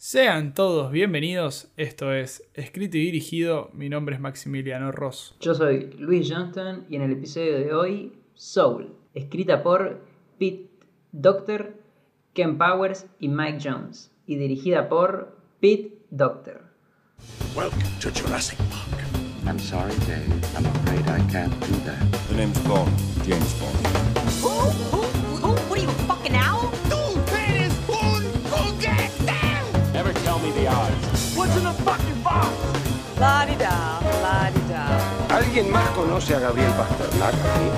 Sean todos bienvenidos, esto es Escrito y Dirigido, mi nombre es Maximiliano Ross. Yo soy Luis Johnston y en el episodio de hoy, Soul, escrita por Pete Doctor, Ken Powers y Mike Jones, y dirigida por Pete Doctor. Welcome to Jurassic Park. I'm sorry, Dave. I'm afraid I can't do that. The name's Bond, James Bond. La-di-da. ¿Alguien más conoce a Gabriel Pasternak aquí?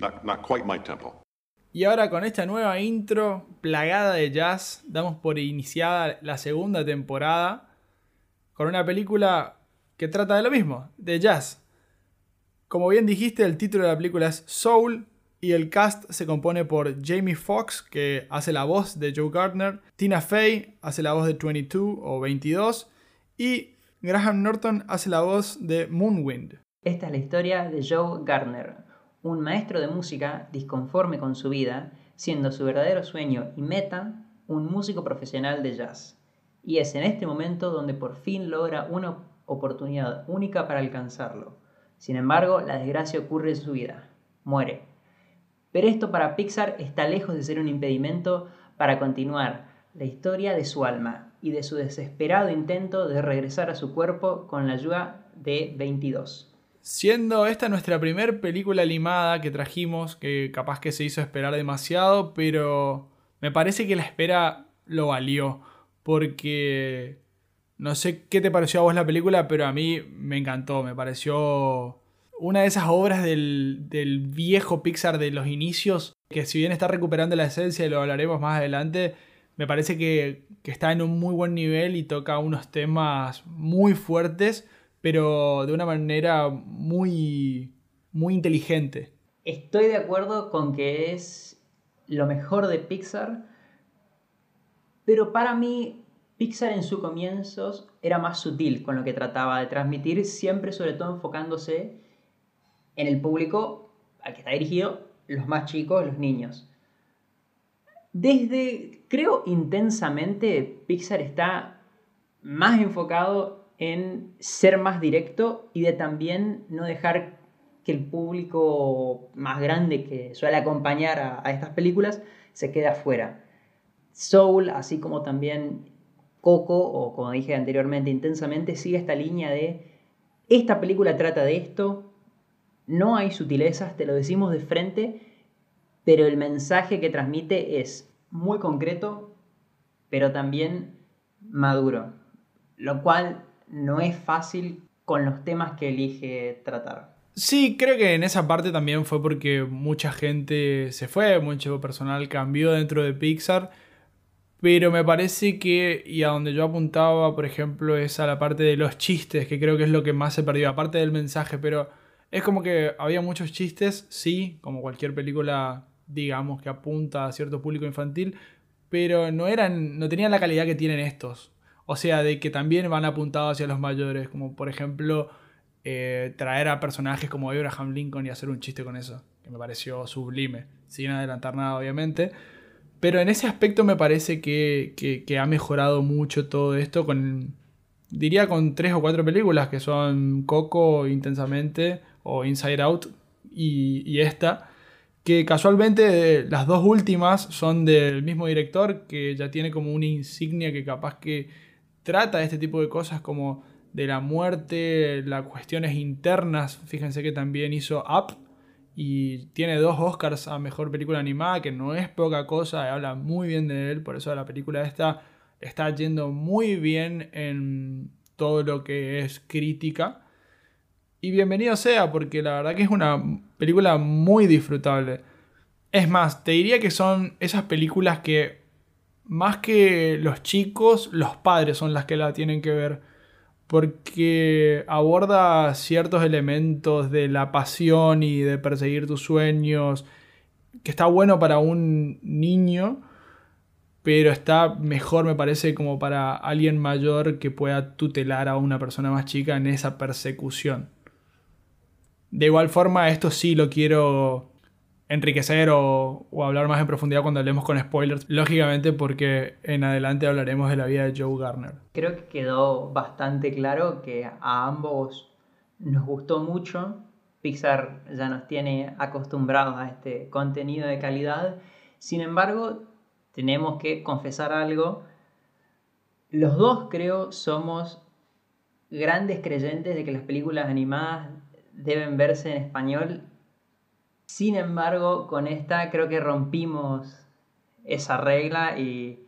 Not, not quite my tempo. Y ahora con esta nueva intro plagada de jazz, damos por iniciada la segunda temporada con una película que trata de lo mismo, de jazz. Como bien dijiste, el título de la película es Soul y el cast se compone por Jamie Foxx, que hace la voz de Joe Gardner, Tina Fey hace la voz de 22 o 22 y Graham Norton hace la voz de Moonwind. Esta es la historia de Joe Gardner, un maestro de música disconforme con su vida, siendo su verdadero sueño y meta un músico profesional de jazz. Y es en este momento donde por fin logra una oportunidad única para alcanzarlo. Sin embargo, la desgracia ocurre en su vida. Muere. Pero esto para Pixar está lejos de ser un impedimento para continuar la historia de su alma y de su desesperado intento de regresar a su cuerpo con la ayuda de 22. Siendo esta nuestra primera película animada que trajimos, que capaz que se hizo esperar demasiado, pero me parece que la espera lo valió, porque no sé qué te pareció a vos la película, pero a mí me encantó, me pareció una de esas obras del, del viejo Pixar de los inicios, que si bien está recuperando la esencia y lo hablaremos más adelante, me parece que, que está en un muy buen nivel y toca unos temas muy fuertes pero de una manera muy, muy inteligente. Estoy de acuerdo con que es lo mejor de Pixar, pero para mí Pixar en sus comienzos era más sutil con lo que trataba de transmitir, siempre sobre todo enfocándose en el público al que está dirigido, los más chicos, los niños. Desde, creo, intensamente, Pixar está más enfocado en ser más directo y de también no dejar que el público más grande que suele acompañar a, a, estas películas se quede afuera. Soul, así como también Coco, o como dije anteriormente, intensamente, sigue esta línea de esta película trata de esto, no hay sutilezas, te lo decimos de frente, pero el mensaje que transmite es muy concreto, pero también maduro, lo cual no es fácil con los temas que elige tratar. Sí, creo que en esa parte también fue porque mucha gente se fue, mucho personal cambió dentro de Pixar, pero me parece que, y a donde yo apuntaba, por ejemplo, es a la parte de los chistes, que creo que es lo que más se perdió, aparte del mensaje, pero es como que había muchos chistes, sí, como cualquier película, digamos, que apunta a cierto público infantil, pero no eran, no tenían la calidad que tienen estos. O sea, de que también van apuntados hacia los mayores, como por ejemplo eh, traer a personajes como Abraham Lincoln y hacer un chiste con eso, que me pareció sublime, sin adelantar nada obviamente. Pero en ese aspecto me parece que, que, que ha mejorado mucho todo esto con, diría con tres o cuatro películas que son Coco intensamente o Inside Out y, y esta que casualmente las dos últimas son del mismo director que ya tiene como una insignia que capaz que trata este tipo de cosas como de la muerte, las cuestiones internas. Fíjense que también hizo Up y tiene dos Oscars a Mejor Película Animada, que no es poca cosa, habla muy bien de él, por eso la película esta está yendo muy bien en todo lo que es crítica. Y bienvenido sea, porque la verdad que es una película muy disfrutable. Es más, te diría que son esas películas que más que los chicos, los padres son las que la tienen que ver. Porque aborda ciertos elementos de la pasión y de perseguir tus sueños. Que está bueno para un niño. Pero está mejor, me parece, como para alguien mayor que pueda tutelar a una persona más chica en esa persecución. De igual forma, esto sí lo quiero enriquecer o, o hablar más en profundidad cuando hablemos con spoilers. Lógicamente porque en adelante hablaremos de la vida de Joe Garner. Creo que quedó bastante claro que a ambos nos gustó mucho. Pixar ya nos tiene acostumbrados a este contenido de calidad. Sin embargo, tenemos que confesar algo. Los dos creo somos grandes creyentes de que las películas animadas deben verse en español. Sin embargo, con esta creo que rompimos esa regla y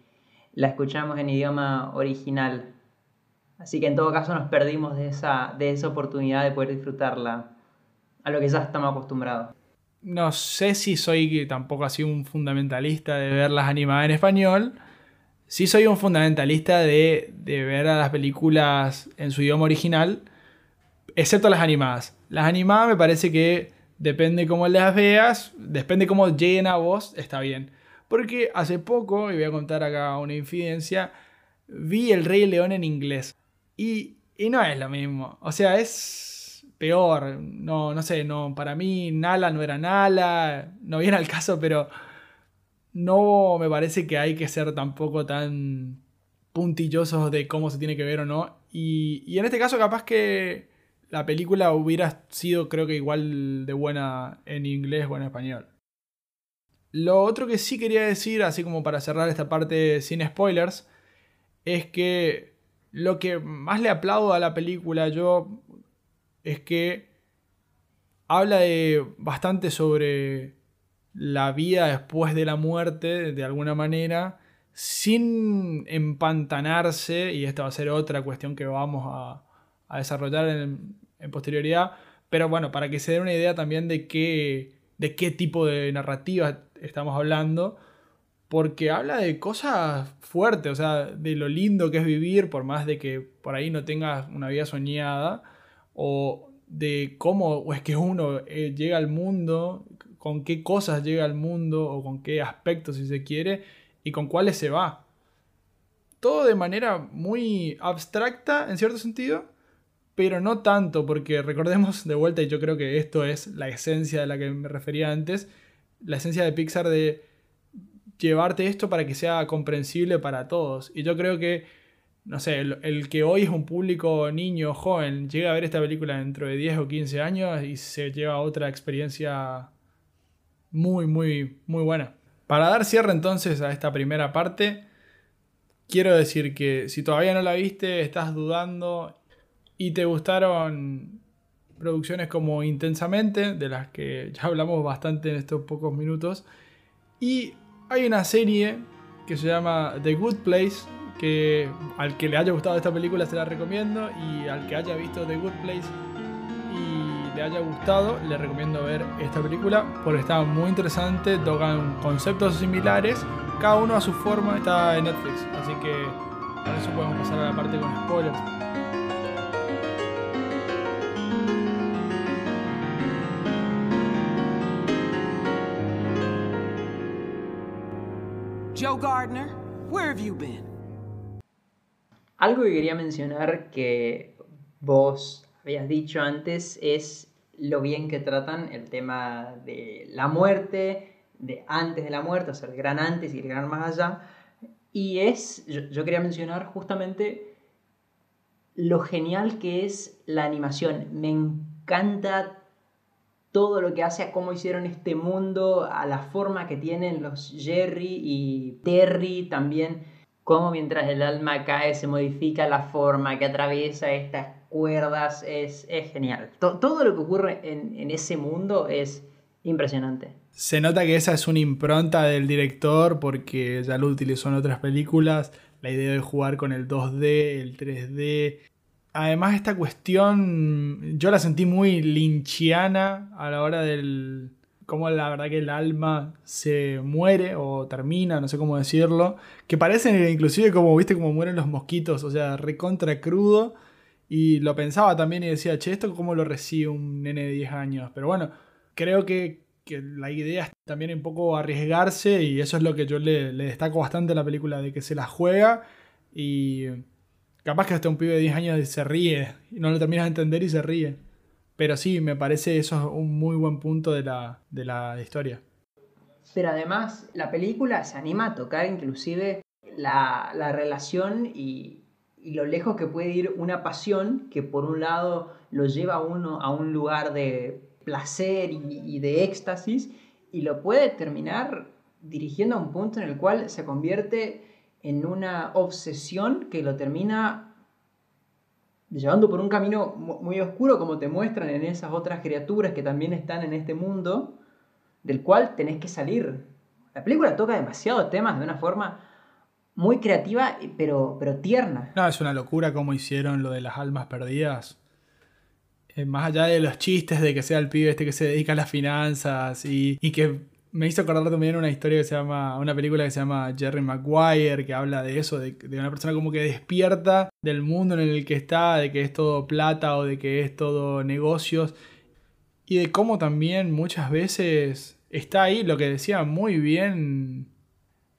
la escuchamos en idioma original. Así que en todo caso nos perdimos de esa, de esa oportunidad de poder disfrutarla a lo que ya estamos acostumbrados. No sé si soy tampoco así un fundamentalista de ver las animadas en español. Sí soy un fundamentalista de, de ver a las películas en su idioma original, excepto las animadas. Las animadas me parece que depende cómo las veas, depende cómo lleguen a vos, está bien. Porque hace poco, y voy a contar acá una infidencia, vi El Rey León en inglés. Y, y no es lo mismo. O sea, es peor. No, no sé, no, para mí Nala no era Nala. No viene al caso, pero no me parece que hay que ser tampoco tan puntillosos de cómo se tiene que ver o no. Y, y en este caso, capaz que la película hubiera sido, creo que igual de buena en inglés o en español. Lo otro que sí quería decir, así como para cerrar esta parte sin spoilers, es que lo que más le aplaudo a la película yo es que habla de bastante sobre la vida después de la muerte, de alguna manera, sin empantanarse, y esta va a ser otra cuestión que vamos a, a desarrollar en, posterioridad, pero bueno, para que se den una idea también de qué, de qué tipo de narrativa estamos hablando, porque habla de cosas fuertes, o sea, de lo lindo que es vivir, por más de que por ahí no tengas una vida soñada, o de cómo es que uno eh, llega al mundo, con qué cosas llega al mundo, o con qué aspectos, si se quiere, y con cuáles se va. Todo de manera muy abstracta, en cierto sentido, pero no tanto, porque recordemos de vuelta, y yo creo que esto es la esencia de la que me refería antes, la esencia de Pixar de llevarte esto para que sea comprensible para todos. Y yo creo que, no sé, el, que hoy es un público niño, joven, llega a ver esta película dentro de 10 o 15 años y se lleva otra experiencia muy, muy, muy buena. Para dar cierre entonces a esta primera parte, quiero decir que si todavía no la viste, estás dudando y te gustaron producciones como Intensamente, de las que ya hablamos bastante en estos pocos minutos, y hay una serie que se llama The Good Place, que al que le haya gustado esta película se la recomiendo y al que haya visto The Good Place y le haya gustado, le recomiendo ver esta película porque está muy interesante, tocan conceptos similares, cada uno a su forma, está en Netflix, así que por eso podemos pasar a la parte con spoilers. Joe Gardner, where have you been? Algo que quería mencionar que vos habías dicho antes es lo bien que tratan el tema de la muerte, de antes de la muerte, o sea, el gran antes y el gran más allá. Y es, yo, yo quería mencionar justamente lo genial que es la animación. Me encanta todo lo que hace a cómo hicieron este mundo, a la forma que tienen los Jerry y Terry también, cómo mientras el alma cae se modifica la forma que atraviesa estas cuerdas, es, es genial. To todo lo que ocurre en, en ese mundo es impresionante. Se nota que esa es una impronta del director porque ya lo utilizó en otras películas, la idea de jugar con el 2D, el 3D, además esta cuestión yo la sentí muy linchiana a la hora del cómo la verdad que el alma se muere o termina, no sé cómo decirlo, que parecen inclusive como viste como mueren los mosquitos, o sea, recontra crudo y lo pensaba también y decía, "Che, esto cómo lo recibe un nene de 10 años." Pero bueno, creo que, que la idea es también un poco arriesgarse y eso es lo que yo le, le destaco bastante a la película de que se la juega y Capaz que hasta un pibe de 10 años se ríe y no lo terminas de entender y se ríe. Pero sí, me parece eso es un muy buen punto de la, de la historia. Pero además la película se anima a tocar inclusive la, la relación y, y lo lejos que puede ir una pasión que por un lado lo lleva a uno a un lugar de placer y, y de éxtasis y lo puede terminar dirigiendo a un punto en el cual se convierte en una obsesión que lo termina llevando por un camino mu- muy oscuro como te muestran en esas otras criaturas que también están en este mundo del cual tenés que salir. La película toca demasiados temas de una forma muy creativa pero, pero tierna. No, es una locura cómo hicieron lo de las almas perdidas. Eh, más allá de los chistes de que sea el pibe este que se dedica a las finanzas y, y que me hizo acordar también una historia que se llama, una película que se llama Jerry Maguire, que habla de eso, de, una persona como que despierta del mundo en el que está, de que es todo plata o de que es todo negocios y de cómo también muchas veces está ahí lo que decía muy bien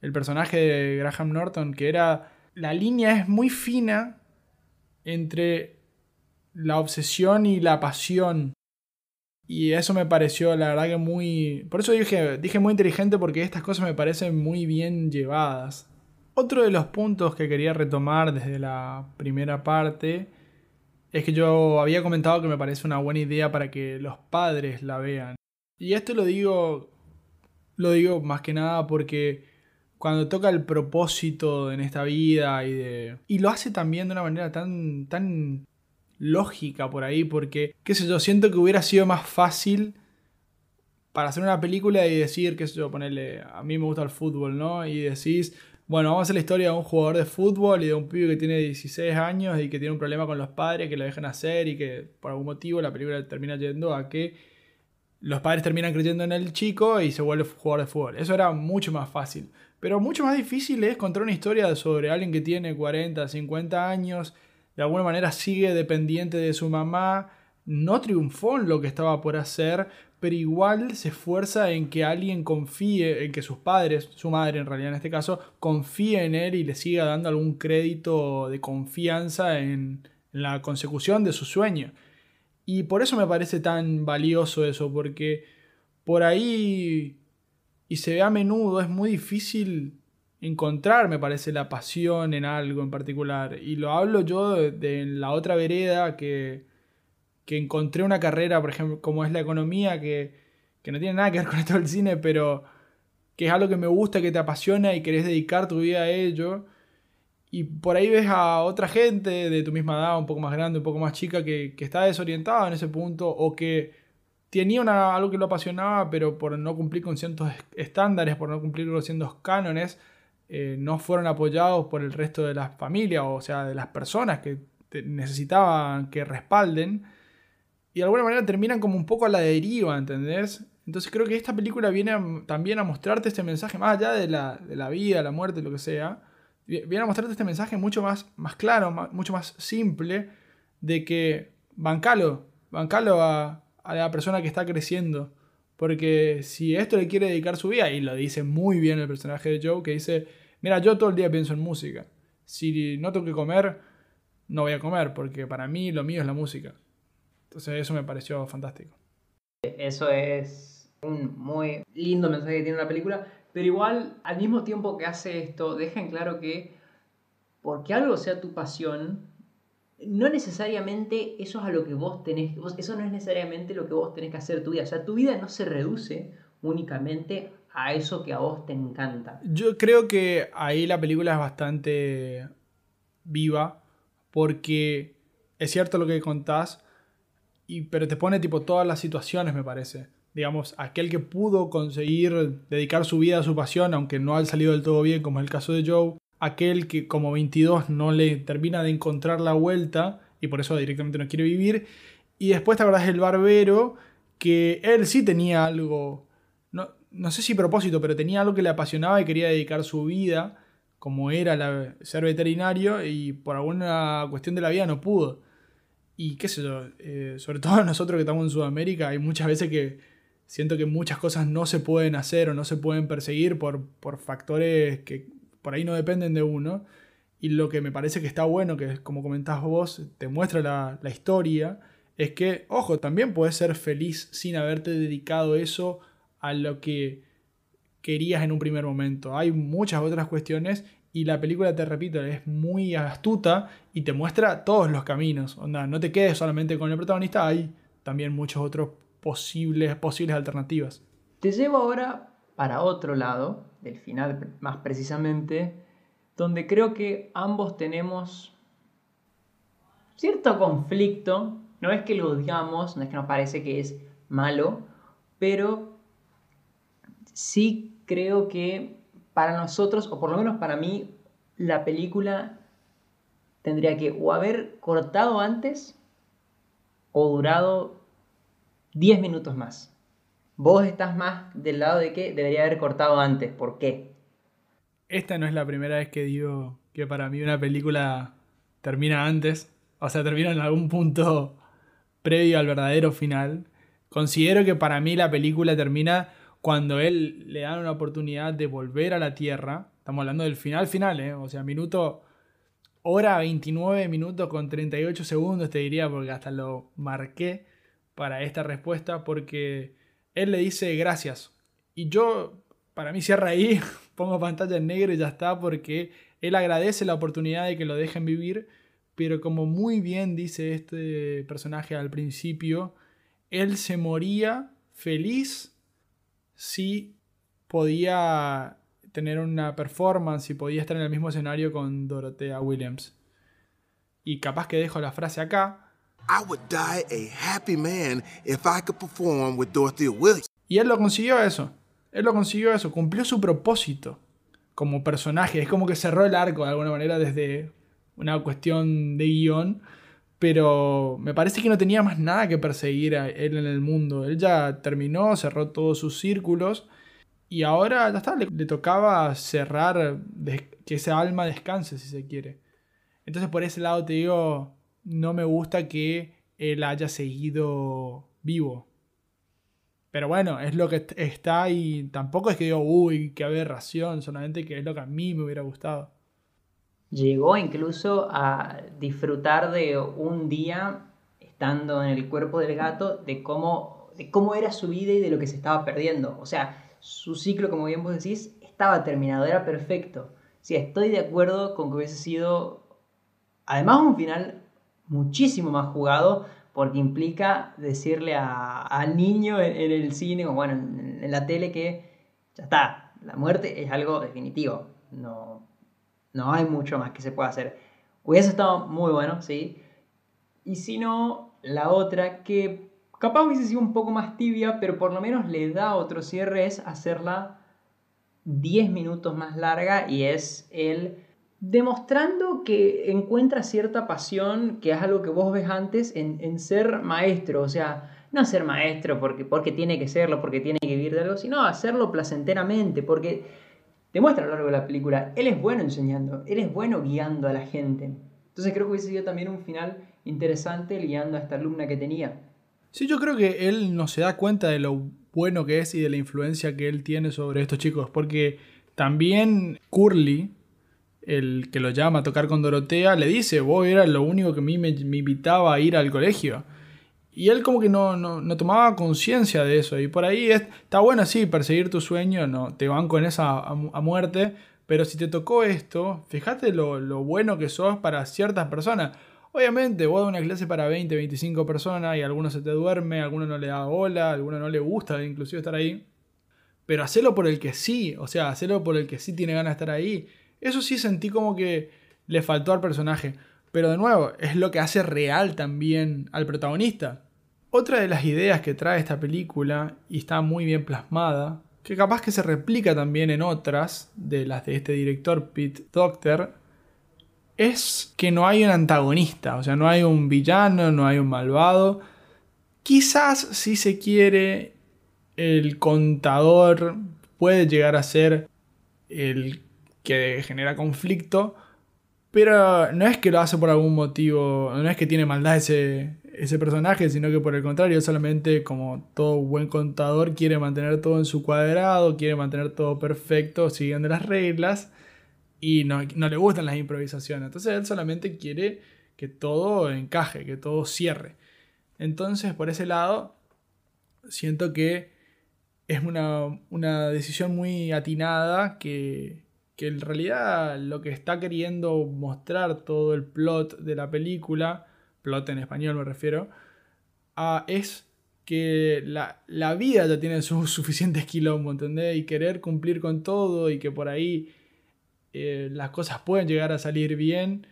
el personaje de Graham Norton, que era la línea es muy fina entre la obsesión y la pasión. Y eso me pareció, la verdad que muy... Por eso dije, dije muy inteligente porque estas cosas me parecen muy bien llevadas. Otro de los puntos que quería retomar desde la primera parte es que yo había comentado que me parece una buena idea para que los padres la vean. Y esto lo digo, lo digo más que nada porque cuando toca el propósito en esta vida y de y lo hace también de una manera tan tan lógica por ahí porque qué sé yo siento que hubiera sido más fácil para hacer una película y decir qué sé yo ponerle a mí me gusta el fútbol no y decís bueno vamos a hacer la historia de un jugador de fútbol y de un pibe que tiene 16 años y que tiene un problema con los padres que lo dejan hacer y que por algún motivo la película termina yendo a que los padres terminan creyendo en el chico y se vuelve jugador de fútbol. Eso era mucho más fácil. Pero mucho más difícil es contar una historia sobre alguien que tiene 40, 50 años, de alguna manera sigue dependiente de su mamá, no triunfó en lo que estaba por hacer, pero igual se esfuerza en que alguien confíe, en que sus padres, su madre en realidad en este caso, confíe en él y le siga dando algún crédito de confianza en, en la consecución de su sueño. Y por eso me parece tan valioso eso, porque por ahí, y se ve a menudo, es muy difícil encontrar, me parece, la pasión en algo en particular. Y lo hablo yo de, la otra vereda, que, que encontré una carrera, por ejemplo, como es la economía, que, que no tiene nada que ver con esto del cine, pero que es algo que me gusta, que te apasiona y querés dedicar tu vida a ello. Y por ahí ves a otra gente de tu misma edad, un poco más grande, un poco más chica, que, que está desorientada en ese punto o que tenía una, algo que lo apasionaba, pero por no cumplir con ciertos estándares, por no cumplir con ciertos cánones, eh, no fueron apoyados por el resto de la familia, o sea, de las personas que necesitaban que respalden. Y de alguna manera terminan como un poco a la deriva, ¿entendés? Entonces creo que esta película viene también a mostrarte este mensaje, más allá de la, de la vida, la muerte, lo que sea, vi- viene a mostrarte este mensaje mucho más, más claro, mucho más simple, de que bancalo, bancalo a, a la persona que está creciendo. Porque si esto le quiere dedicar su vida, y lo dice muy bien el personaje de Joe, que dice, mira, yo todo el día pienso en música. Si no tengo que comer, no voy a comer, porque para mí lo mío es la música. Entonces eso me pareció fantástico. Eso es un muy lindo mensaje que tiene la película, pero igual al mismo tiempo que hace esto, deja en claro que porque algo sea tu pasión, no necesariamente eso es a lo que vos tenés, eso no es necesariamente lo que vos tenés que hacer tu vida, o sea, tu vida no se reduce únicamente a eso que a vos te encanta. Yo creo que ahí la película es bastante viva, porque es cierto lo que contás, y, pero te pone tipo todas las situaciones, me parece. Digamos, aquel que pudo conseguir dedicar su vida a su pasión, aunque no ha salido del todo bien, como es el caso de Joe, aquel que como 22 no le termina de encontrar la vuelta y por eso directamente no quiere vivir, y después te acordás del barbero, que él sí tenía algo, no, no sé si propósito, pero tenía algo que le apasionaba y quería dedicar su vida, como era la- ser veterinario, y por alguna cuestión de la vida no pudo. Y qué sé yo, eh, sobre todo nosotros que estamos en Sudamérica, hay muchas veces que siento que muchas cosas no se pueden hacer o no se pueden perseguir por, por factores que por ahí no dependen de uno. Y lo que me parece que está bueno, que como comentás vos, te muestra la, la historia, es que, ojo, también puedes ser feliz sin haberte dedicado eso a lo que querías en un primer momento. Hay muchas otras cuestiones y la película, te repito, es muy astuta y te muestra todos los caminos. Onda, no te quedes solamente con el protagonista, hay también muchos otros posibles, posibles alternativas. Te llevo ahora para otro lado, del final más precisamente, donde creo que ambos tenemos cierto conflicto. No es que lo odiamos, no es que nos parece que es malo, pero sí creo que para nosotros, o por lo menos para mí, la película tendría que o haber cortado antes o durado 10 minutos más. Vos estás más del lado de que debería haber cortado antes. ¿Por qué? Esta no es la primera vez que digo que para mí una película termina antes. O sea, termina en algún punto previo al verdadero final. Considero que para mí la película termina cuando él le dan una oportunidad de volver a la Tierra. Estamos hablando del final final, ¿eh? O sea, minuto, hora 29 minutos con 38 segundos, te diría, porque hasta lo marqué para esta respuesta, porque él le dice gracias. Y yo, para mí cierra ahí, pongo pantalla en negro y ya está, porque él agradece la oportunidad de que lo dejen vivir, pero como muy bien dice este personaje al principio, él se moría feliz si podía tener una performance y podía estar en el mismo escenario con Dorothea Williams. Y capaz que dejo la frase acá, I would die a happy man if I could perform with. Y él lo consiguió eso. Él lo consiguió eso. Cumplió su propósito como personaje. Es como que cerró el arco de alguna manera desde una cuestión de guion. Pero me parece que no tenía más nada que perseguir a él en el mundo. Él ya terminó, cerró todos sus círculos. Y ahora ya está, le, le tocaba cerrar, que esa alma descanse si se quiere. Entonces por ese lado te digo, no me gusta que él haya seguido vivo. Pero bueno, es lo que est- está y tampoco es que digo, uy, qué aberración, solamente que es lo que a mí me hubiera gustado. Llegó incluso a disfrutar de un día estando en el cuerpo del gato, de cómo, de cómo era su vida y de lo que se estaba perdiendo. O sea, su ciclo, como bien vos decís, estaba terminado, era perfecto. Sí, estoy de acuerdo con que hubiese sido, además, un final muchísimo más jugado, porque implica decirle a- al niño en, el cine, o bueno, en, en la tele, que ya está, la muerte es algo definitivo. No, no hay mucho más que se pueda hacer. Hubiese estado muy bueno, sí. Y si no, la otra que capaz hubiese sido un poco más tibia, pero por lo menos le da otro cierre, es hacerla 10 minutos más larga y es el demostrando que encuentra cierta pasión, que es algo que vos ves antes, en, en ser maestro. O sea, no ser maestro porque, porque tiene que serlo, porque tiene que vivir de algo, sino hacerlo placenteramente, porque demuestra a lo largo de la película, él es bueno enseñando, él es bueno guiando a la gente. Entonces creo que hubiese sido también un final interesante guiando a esta alumna que tenía. Sí, yo creo que él no se da cuenta de lo bueno que es y de la influencia que él tiene sobre estos chicos, porque también Curly, el que lo llama a tocar con Dorotea, le dice, vos eras lo único que a mí me, me invitaba a ir al colegio. Y él como que no, no, no tomaba conciencia de eso. Y por ahí es- está bueno, sí, perseguir tu sueño, no, te van con esa a, muerte, pero si te tocó esto, fíjate lo, lo bueno que sos para ciertas personas. Obviamente, vos das una clase para 20, 25 personas y alguno se te duerme, alguno no le da bola, alguno no le gusta inclusive estar ahí. Pero hacelo por el que sí, o sea, hacelo por el que sí tiene ganas de estar ahí. Eso sí sentí como que le faltó al personaje. Pero de nuevo, es lo que hace real también al protagonista. Otra de las ideas que trae esta película, y está muy bien plasmada, que capaz que se replica también en otras de las de este director Pete Docter, es que no hay un antagonista, o sea, no hay un villano, no hay un malvado. Quizás si se quiere, el contador puede llegar a ser el que genera conflicto, pero no es que lo hace por algún motivo, no es que tiene maldad ese, ese personaje, sino que por el contrario, solamente como todo buen contador quiere mantener todo en su cuadrado, quiere mantener todo perfecto, siguiendo las reglas, y no, no le gustan las improvisaciones. Entonces él solamente quiere que todo encaje, que todo cierre. Entonces, por ese lado, siento que es una, una decisión muy atinada que, que en realidad lo que está queriendo mostrar todo el plot de la película, plot en español me refiero, a, es que la, la vida ya tiene sus suficientes quilombos, ¿entendés? Y querer cumplir con todo y que por ahí eh, las cosas pueden llegar a salir bien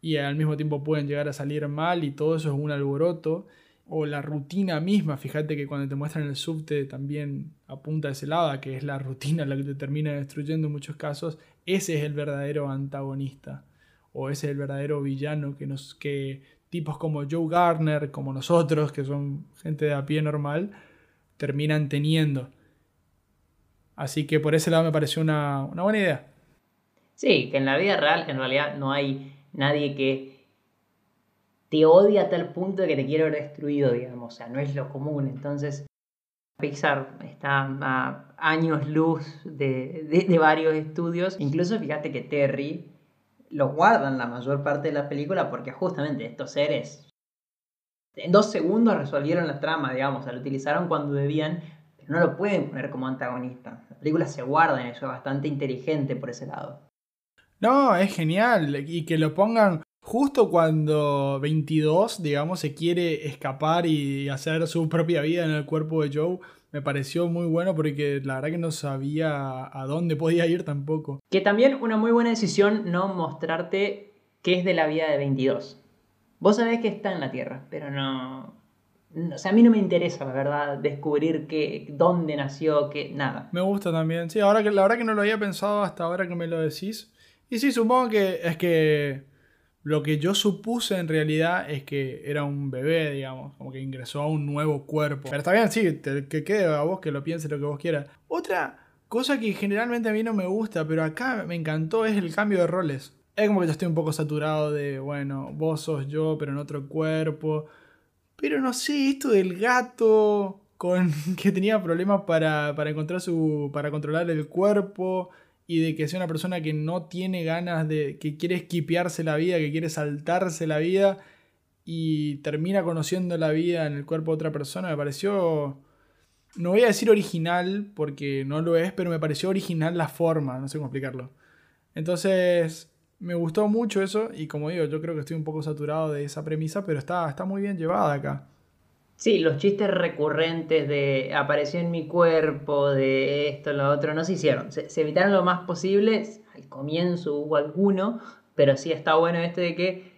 y al mismo tiempo pueden llegar a salir mal y todo eso es un alboroto. O la rutina misma, fíjate que cuando te muestran el subte también apunta a ese lado, que es la rutina la que te termina destruyendo en muchos casos. Ese es el verdadero antagonista. O ese es el verdadero villano que, nos, que tipos como Joe Garner, como nosotros, que son gente de a pie normal, terminan teniendo. Así que por ese lado me pareció una, una buena idea. Sí, que en la vida real en realidad no hay nadie que te odia a tal punto de que te quiere ver destruido, digamos. O sea, no es lo común. Entonces, Pixar está a años luz de, de- de varios estudios. Incluso fíjate que Terry lo guardan la mayor parte de la película porque justamente estos seres en dos segundos resolvieron la trama, digamos. O sea, lo utilizaron cuando debían, pero no lo pueden poner como antagonista. La película se guarda en eso, es bastante inteligente por ese lado. No, es genial. Y que lo pongan justo cuando 22, digamos, se quiere escapar y hacer su propia vida en el cuerpo de Joe. Me pareció muy bueno porque la verdad que no sabía a dónde podía ir tampoco. Que también una muy buena decisión no mostrarte qué es de la vida de 22. Vos sabés que está en la Tierra, pero no... o sea, a mí no me interesa, la verdad, descubrir qué, dónde nació, qué... Nada. Me gusta también. Sí, ahora que la verdad que no lo había pensado hasta ahora que me lo decís. Y sí, supongo que es que lo que yo supuse en realidad es que era un bebé, digamos, como que ingresó a un nuevo cuerpo. Pero está bien, sí, te- que quede a vos, que lo pienses lo que vos quieras. Otra cosa que generalmente a mí no me gusta, pero acá me encantó, es el cambio de roles. Es como que ya estoy un poco saturado de, bueno, vos sos yo, pero en otro cuerpo. Pero no sé, esto del gato con que tenía problemas para, para encontrar su. para controlar el cuerpo. Y de que sea una persona que no tiene ganas de. que quiere esquipearse la vida, que quiere saltarse la vida. Y termina conociendo la vida en el cuerpo de otra persona. Me pareció. No voy a decir original, porque no lo es, pero me pareció original la forma, no sé cómo explicarlo. Entonces, me gustó mucho eso y como digo, yo creo que estoy un poco saturado de esa premisa, pero está, está muy bien llevada acá. Sí, los chistes recurrentes de apareció en mi cuerpo, de esto, lo otro, no se hicieron. Se, evitaron lo más posible. Al comienzo hubo alguno, pero sí está bueno este de que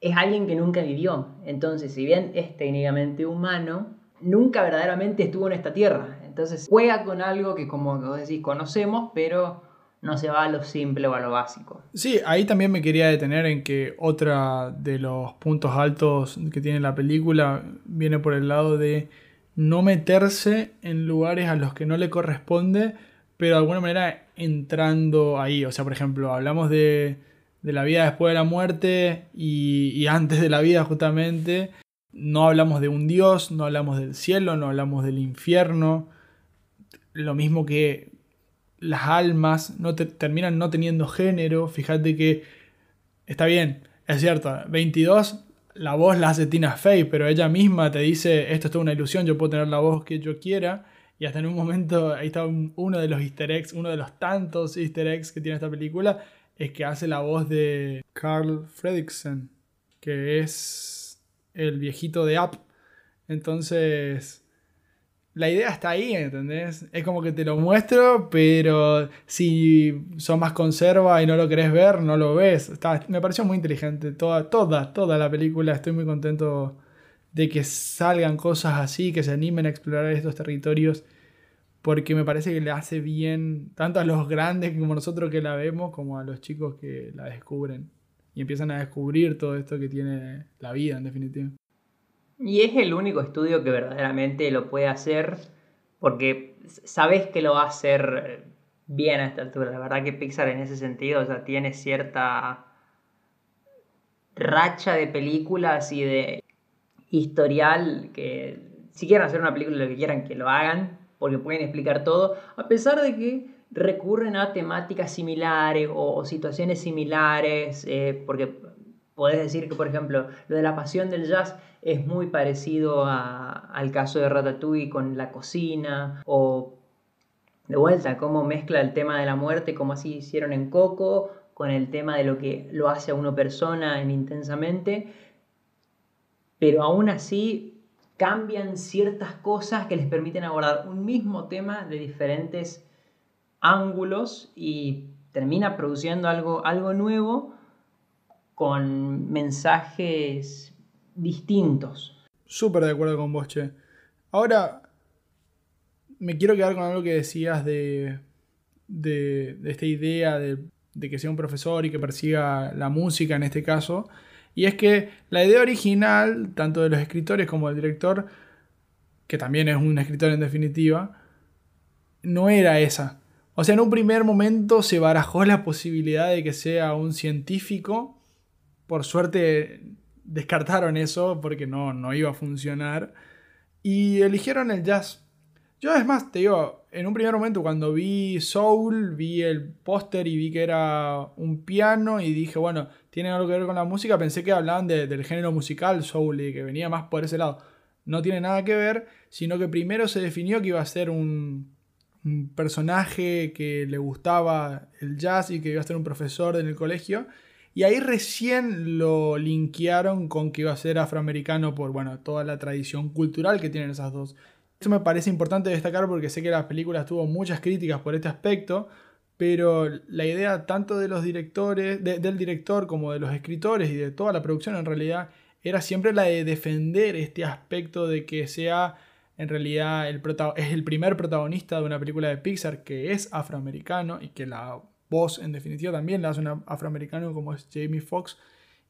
es alguien que nunca vivió. Entonces, si bien es técnicamente humano, nunca verdaderamente estuvo en esta tierra. Entonces, juega con algo que, como vos decís, conocemos, pero no se va a lo simple o a lo básico. Sí, ahí también me quería detener en que otra de los puntos altos que tiene la película viene por el lado de no meterse en lugares a los que no le corresponde, pero de alguna manera entrando ahí. O sea, por ejemplo, hablamos de, de la vida después de la muerte y, y antes de la vida justamente. No hablamos de un dios, no hablamos del cielo, no hablamos del infierno. Lo mismo que las almas no te- terminan no teniendo género. Fíjate que está bien, es cierto, 22 la voz la hace Tina Fey, pero ella misma te dice, esto es toda una ilusión, yo puedo tener la voz que yo quiera. Y hasta en un momento, ahí está un- uno de los easter eggs, uno de los tantos easter eggs que tiene esta película, es que hace la voz de Carl Fredricksen, que es el viejito de Up. Entonces, la idea está ahí, ¿entendés? Es como que te lo muestro, pero si sos más conserva y no lo querés ver, no lo ves. Me pareció muy inteligente toda, toda, toda la película. Estoy muy contento de que salgan cosas así, que se animen a explorar estos territorios, porque me parece que le hace bien tanto a los grandes como nosotros que la vemos, como a los chicos que la descubren y empiezan a descubrir todo esto que tiene la vida, en definitiva. Y es el único estudio que verdaderamente lo puede hacer porque sabes que lo va a hacer bien a esta altura. La verdad que Pixar en ese sentido ya tiene cierta racha de películas y de historial que si quieren hacer una película lo que quieran que lo hagan porque pueden explicar todo a pesar de que recurren a temáticas similares o, o situaciones similares eh, porque podés decir que, por ejemplo, lo de la pasión del jazz es muy parecido al caso de Ratatouille con la cocina o de vuelta, cómo mezcla el tema de la muerte, como así hicieron en Coco, con el tema de lo que lo hace a uno persona en intensamente, pero aún así cambian ciertas cosas que les permiten abordar un mismo tema de diferentes ángulos y termina produciendo algo, algo nuevo con mensajes distintos. Súper de acuerdo con vos, che. Ahora, me quiero quedar con algo que decías de, de, esta idea de, de que sea un profesor y que persiga la música en este caso. Y es que la idea original, tanto de los escritores como del director, que también es un escritor en definitiva, no era esa. O sea, en un primer momento se barajó la posibilidad de que sea un científico. Por suerte descartaron eso porque no, no iba a funcionar. Y eligieron el jazz. Yo es más, te digo, en un primer momento cuando vi Soul, vi el póster y vi que era un piano y dije, bueno, tiene algo que ver con la música, pensé que hablaban de- del género musical Soul y que venía más por ese lado. No tiene nada que ver, sino que primero se definió que iba a ser un, un personaje que le gustaba el jazz y que iba a ser un profesor en el colegio. Y ahí recién lo linkearon con que iba a ser afroamericano por bueno, toda la tradición cultural que tienen esas dos. Esto me parece importante destacar porque sé que la película tuvo muchas críticas por este aspecto, pero la idea tanto de los directores, de- del director como de los escritores y de toda la producción en realidad era siempre la de defender este aspecto de que sea en realidad el es el primer protagonista de una película de Pixar que es afroamericano y que la voz en definitiva también la hace un afroamericano como es Jamie Foxx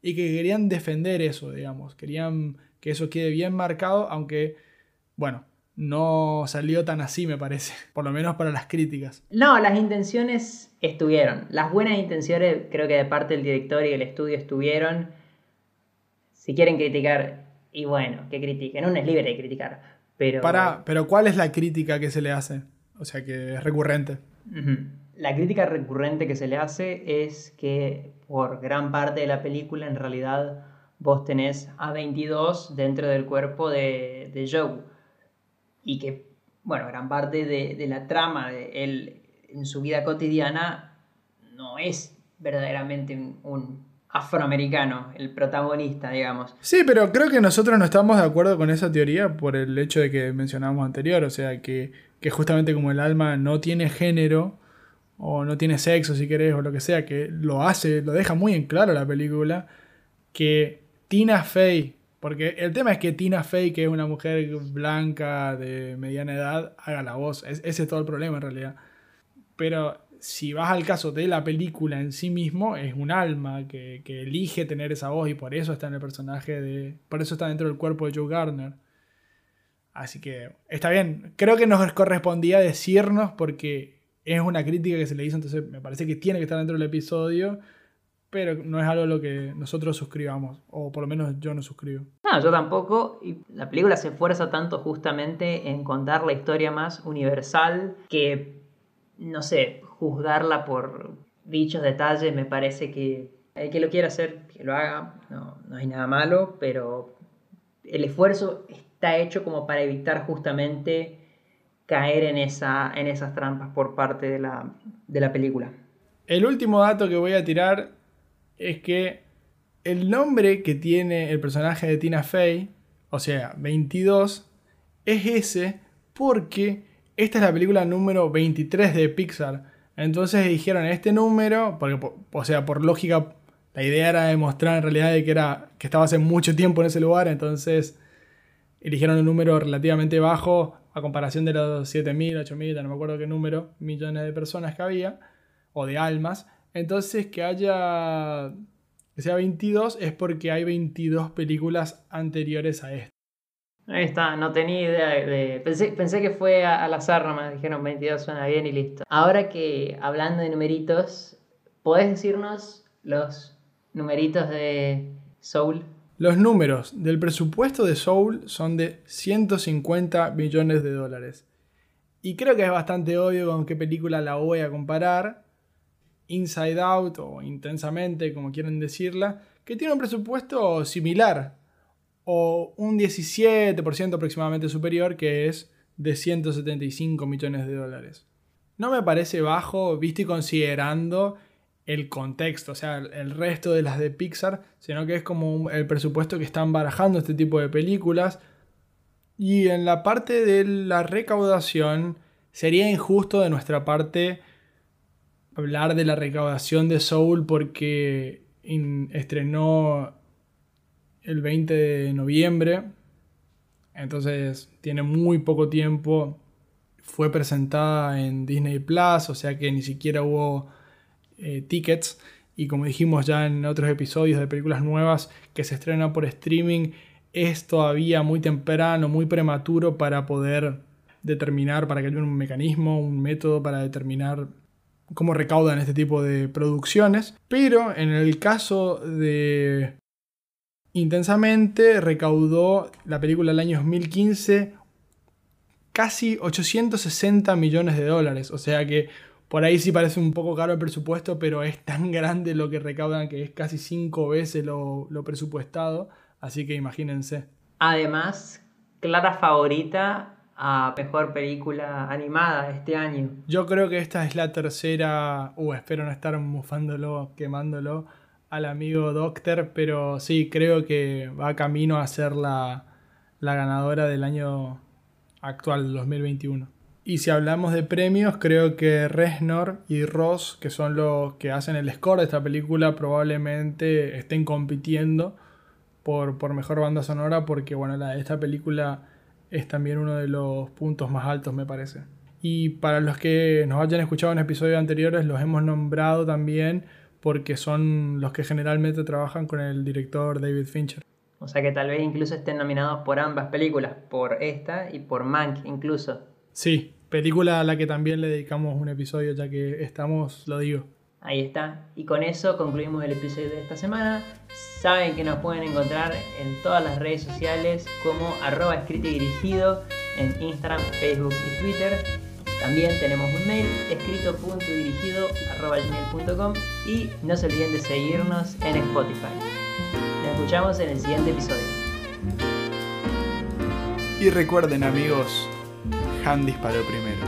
y que querían defender eso, digamos, querían que eso quede bien marcado, aunque bueno, no salió tan así me parece, por lo menos para las críticas. No, las intenciones estuvieron. Las buenas intenciones creo que de parte del director y del estudio estuvieron. Si quieren criticar, y bueno, que critiquen. Uno es libre de criticar. Pero... Para, pero ¿cuál es la crítica que se le hace? O sea, que es recurrente. Ujú. La crítica recurrente que se le hace es que por gran parte de la película en realidad vos tenés a 22 dentro del cuerpo de, de Joe. Y que, bueno, gran parte de, de la trama de él en su vida cotidiana no es verdaderamente un, afroamericano, el protagonista, digamos. Sí, pero creo que nosotros no estamos de acuerdo con esa teoría por el hecho de que mencionábamos anterior, o sea, que, que justamente como el alma no tiene género, o no tiene sexo si querés, o lo que sea, que lo hace, lo deja muy en claro la película, que Tina Fey, porque el tema es que Tina Fey, que es una mujer blanca de mediana edad, haga la voz, Es- ese es todo el problema en realidad. Pero si vas al caso de la película en sí mismo, es un alma que, que elige tener esa voz y por eso está en el personaje de. Por eso está dentro del cuerpo de Joe Gardner. Así que está bien. Creo que nos correspondía decirnos porque es una crítica que se le hizo, entonces me parece que tiene que estar dentro del episodio, pero no es algo a lo que nosotros suscribamos, o por lo menos yo no suscribo. No, yo tampoco. Y la película se esfuerza tanto justamente en contar la historia más universal que, no sé, juzgarla por dichos detalles me parece que el que lo quiera hacer, que lo haga, no, no hay nada malo, pero el esfuerzo está hecho como para evitar justamente caer en, esa, en esas trampas por parte de la, de la película. El último dato que voy a tirar es que el nombre que tiene el personaje de Tina Fey, o sea, 22, es ese porque esta es la película número 23 de Pixar. Entonces dijeron este número, porque, po- o sea, por lógica, la idea era demostrar en realidad que, era, que estaba hace mucho tiempo en ese lugar, entonces eligieron un número relativamente bajo comparación de los 7.000, 8.000, no me acuerdo qué número, millones de personas que había, o de almas. Entonces que haya, que sea 22 es porque hay 22 películas anteriores a esta. Ahí está, no tenía idea de... Pensé, pensé que fue al azar nomás, dijeron 22 suena bien y listo. Ahora que hablando de numeritos, ¿podés decirnos los numeritos de Soul? Los números del presupuesto de Soul son de 150 millones de dólares. Y creo que es bastante obvio con qué película la voy a comparar. Inside Out o Intensamente, como quieran decirla, que tiene un presupuesto similar o un 17% aproximadamente superior, que es de 175 millones de dólares. No me parece bajo, visto y considerando el contexto, o sea, el resto de las de Pixar, sino que es como el presupuesto que están barajando este tipo de películas. Y en la parte de la recaudación, sería injusto de nuestra parte hablar de la recaudación de Soul porque estrenó el 20 de noviembre, entonces tiene muy poco tiempo. Fue presentada en Disney Plus, o sea que ni siquiera hubo eh, tickets. Y como dijimos ya en otros episodios de películas nuevas que se estrenan por streaming, es todavía muy temprano, muy prematuro para poder determinar, para que haya un mecanismo, un método para determinar cómo recaudan este tipo de producciones. Pero en el caso de Intensamente, recaudó la película del año 2015 casi 860 millones de dólares. O sea que por ahí sí parece un poco caro el presupuesto, pero es tan grande lo que recaudan que es casi cinco veces lo, presupuestado. Así que imagínense. Además, clara favorita a mejor película animada este año. Yo creo que esta es la tercera. Uh, espero no estar mufándolo, quemándolo al amigo Doctor, pero sí, creo que va camino a ser la, la ganadora del año actual, 2021. Y si hablamos de premios, creo que Reznor y Ross, que son los que hacen el score de esta película, probablemente estén compitiendo por, por mejor banda sonora, porque bueno, la, esta película es también uno de los puntos más altos, me parece. Y para los que nos hayan escuchado en episodios anteriores, los hemos nombrado también porque son los que generalmente trabajan con el director David Fincher. O sea que tal vez incluso estén nominados por ambas películas, por esta y por Mank incluso. Sí, película a la que también le dedicamos un episodio, ya que estamos, lo digo. Ahí está. Y con eso concluimos el episodio de esta semana. Saben que nos pueden encontrar en todas las redes sociales como arroba escrito y dirigido en Instagram, Facebook y Twitter. También tenemos un mail escrito.dirigido.com y no se olviden de seguirnos en Spotify. Nos escuchamos en el siguiente episodio. Y recuerden amigos, Han disparó primero.